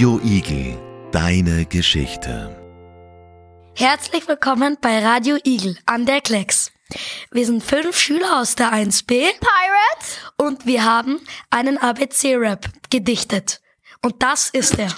Radio Igel, deine Geschichte. Herzlich willkommen bei Radio Igel an der Klecks. Wir sind fünf Schüler aus der 1b Pirates? und wir haben einen ABC-Rap gedichtet. Und das ist er.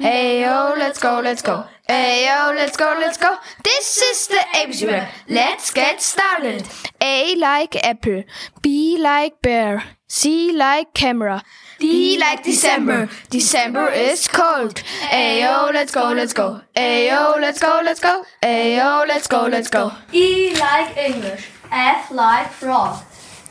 Hey yo, let's go, let's go. Hey yo, let's go, let's go. This is the ABC rap. Let's get started. A like apple, B like bear, C like camera, D like December. December is cold. Hey yo, let's go, let's go. Hey yo, let's go, let's go. Hey yo, let's go, let's go. E like English, F like frog,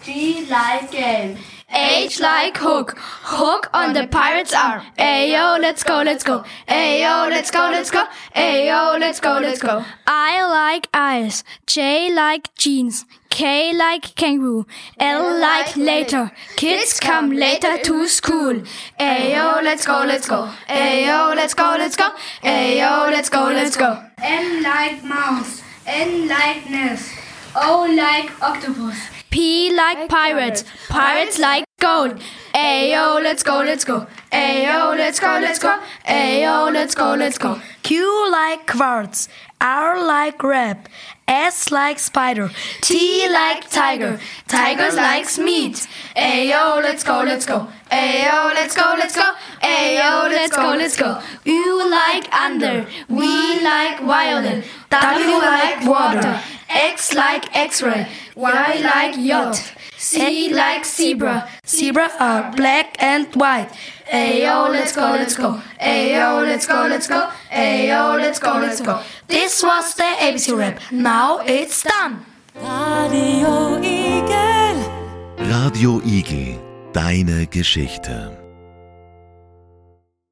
G like game, H like hook, hook on the pirate's arm. Ayo, let's go, let's go. Ayo, let's go, let's go. Ayo, let's go, let's go. I like eyes, J like jeans, K like kangaroo, L like later. Kids come later to school. Ayo, let's go, let's go. Ayo, let's go, let's go. Ayo, let's go, let's go. M like mouse, N like nest, O like octopus, P like pirates, pirates like gold. Ayo, let's go, let's go. Ayo, let's go, let's go. Ayo, let's go, let's go. Q like quartz, R like rap, S like spider, T like tiger, tigers likes meat. Ayo, let's go, let's go. Ayo, let's go, let's go. Ayo, let's go, let's go. U like under, V like violin, W like water, X like X-ray, Y like yacht, C like zebra. Zebras are black and white. Ayo, let's go, let's go. Ayo, let's go, let's go. Ayo, let's go, let's go. This was the ABC Rap. Now it's done. Radio Igel, deine Geschichte.